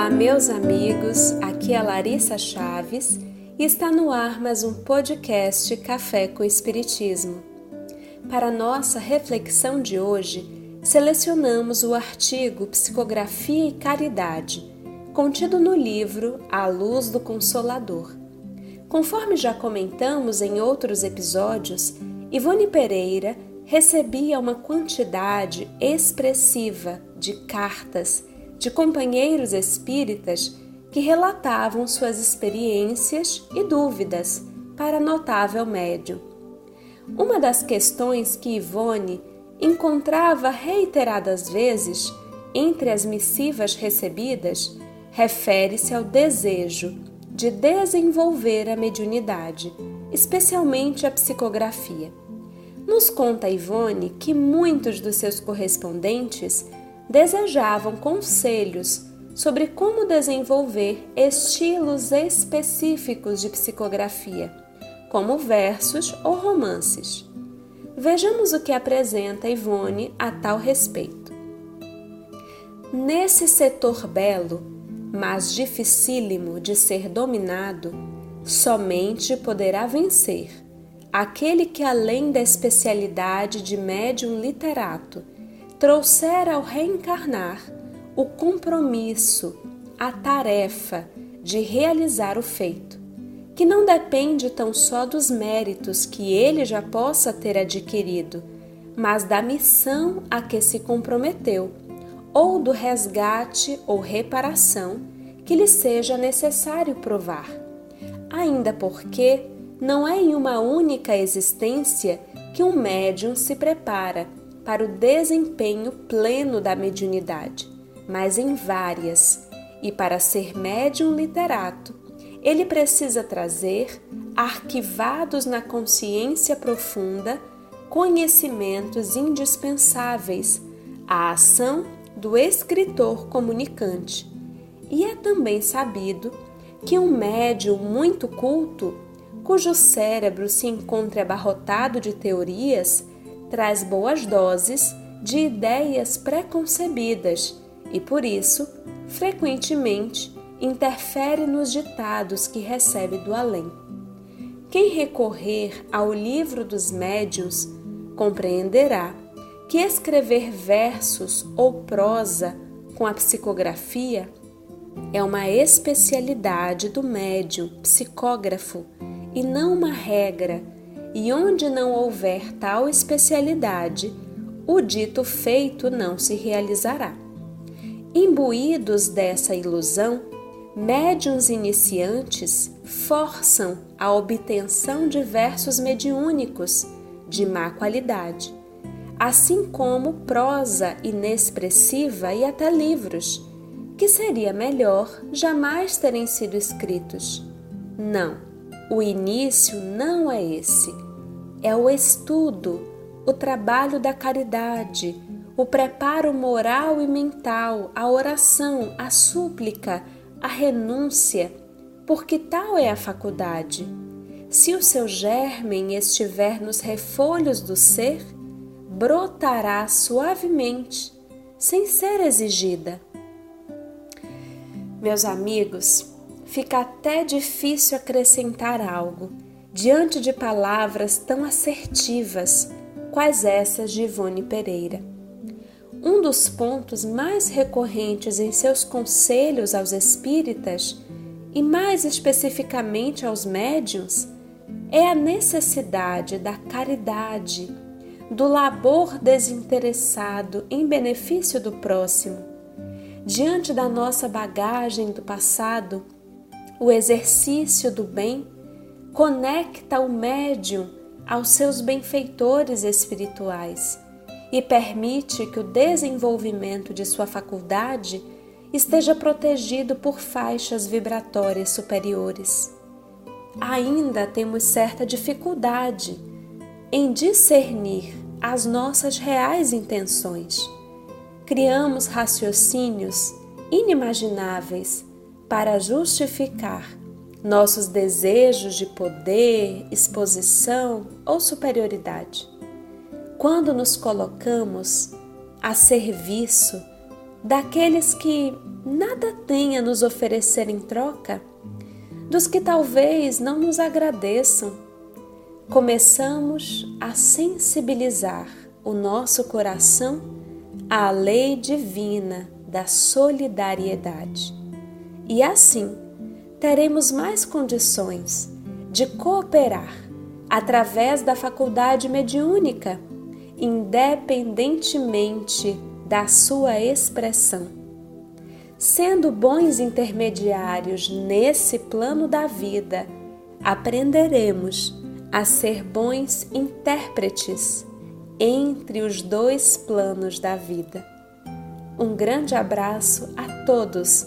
Olá, meus amigos. Aqui é Larissa Chaves e está no ar mais um podcast Café com Espiritismo. Para nossa reflexão de hoje, selecionamos o artigo Psicografia e Caridade, contido no livro A Luz do Consolador. Conforme já comentamos em outros episódios, Ivone Pereira recebia uma quantidade expressiva de cartas de companheiros espíritas que relatavam suas experiências e dúvidas para notável médium. Uma das questões que Ivone encontrava reiteradas vezes entre as missivas recebidas refere-se ao desejo de desenvolver a mediunidade, especialmente a psicografia. Nos conta Ivone que muitos dos seus correspondentes desejavam conselhos sobre como desenvolver estilos específicos de psicografia, como versos ou romances. Vejamos o que apresenta Ivone a tal respeito. Nesse setor belo, mas dificílimo de ser dominado, somente poderá vencer aquele que, além da especialidade de médium literato, trouxer ao reencarnar o compromisso, a tarefa de realizar o feito, que não depende tão só dos méritos que ele já possa ter adquirido, mas da missão a que se comprometeu, ou do resgate ou reparação que lhe seja necessário provar. Ainda porque não é em uma única existência que um médium se prepara para o desempenho pleno da mediunidade, mas em várias. E para ser médium literato, ele precisa trazer, arquivados na consciência profunda, conhecimentos indispensáveis à ação do escritor comunicante. E é também sabido que um médium muito culto, cujo cérebro se encontre abarrotado de teorias, traz boas doses de ideias preconcebidas e, por isso, frequentemente interfere nos ditados que recebe do além. Quem recorrer ao livro dos médiuns compreenderá que escrever versos ou prosa com a psicografia é uma especialidade do médium psicógrafo e não uma regra e onde não houver tal especialidade, o dito feito não se realizará. Imbuídos dessa ilusão, médiuns iniciantes forçam a obtenção de versos mediúnicos de má qualidade, assim como prosa inexpressiva e até livros, que seria melhor jamais terem sido escritos. Não o início não é esse. É o estudo, o trabalho da caridade, o preparo moral e mental, a oração, a súplica, a renúncia, porque tal é a faculdade. Se o seu germen estiver nos refolhos do ser, brotará suavemente, sem ser exigida. Meus amigos, fica até difícil acrescentar algo diante de palavras tão assertivas quais essas de Ivone Pereira. Um dos pontos mais recorrentes em seus conselhos aos espíritas, e mais especificamente aos médiuns, é a necessidade da caridade, do labor desinteressado em benefício do próximo. Diante da nossa bagagem do passado, o exercício do bem conecta o médium aos seus benfeitores espirituais e permite que o desenvolvimento de sua faculdade esteja protegido por faixas vibratórias superiores. Ainda temos certa dificuldade em discernir as nossas reais intenções. Criamos raciocínios inimagináveis para justificar nossos desejos de poder, exposição ou superioridade. Quando nos colocamos a serviço daqueles que nada têm a nos oferecer em troca, dos que talvez não nos agradeçam, começamos a sensibilizar o nosso coração à lei divina da solidariedade. E assim teremos mais condições de cooperar através da faculdade mediúnica, independentemente da sua expressão. Sendo bons intermediários nesse plano da vida, aprenderemos a ser bons intérpretes entre os dois planos da vida. Um grande abraço a todos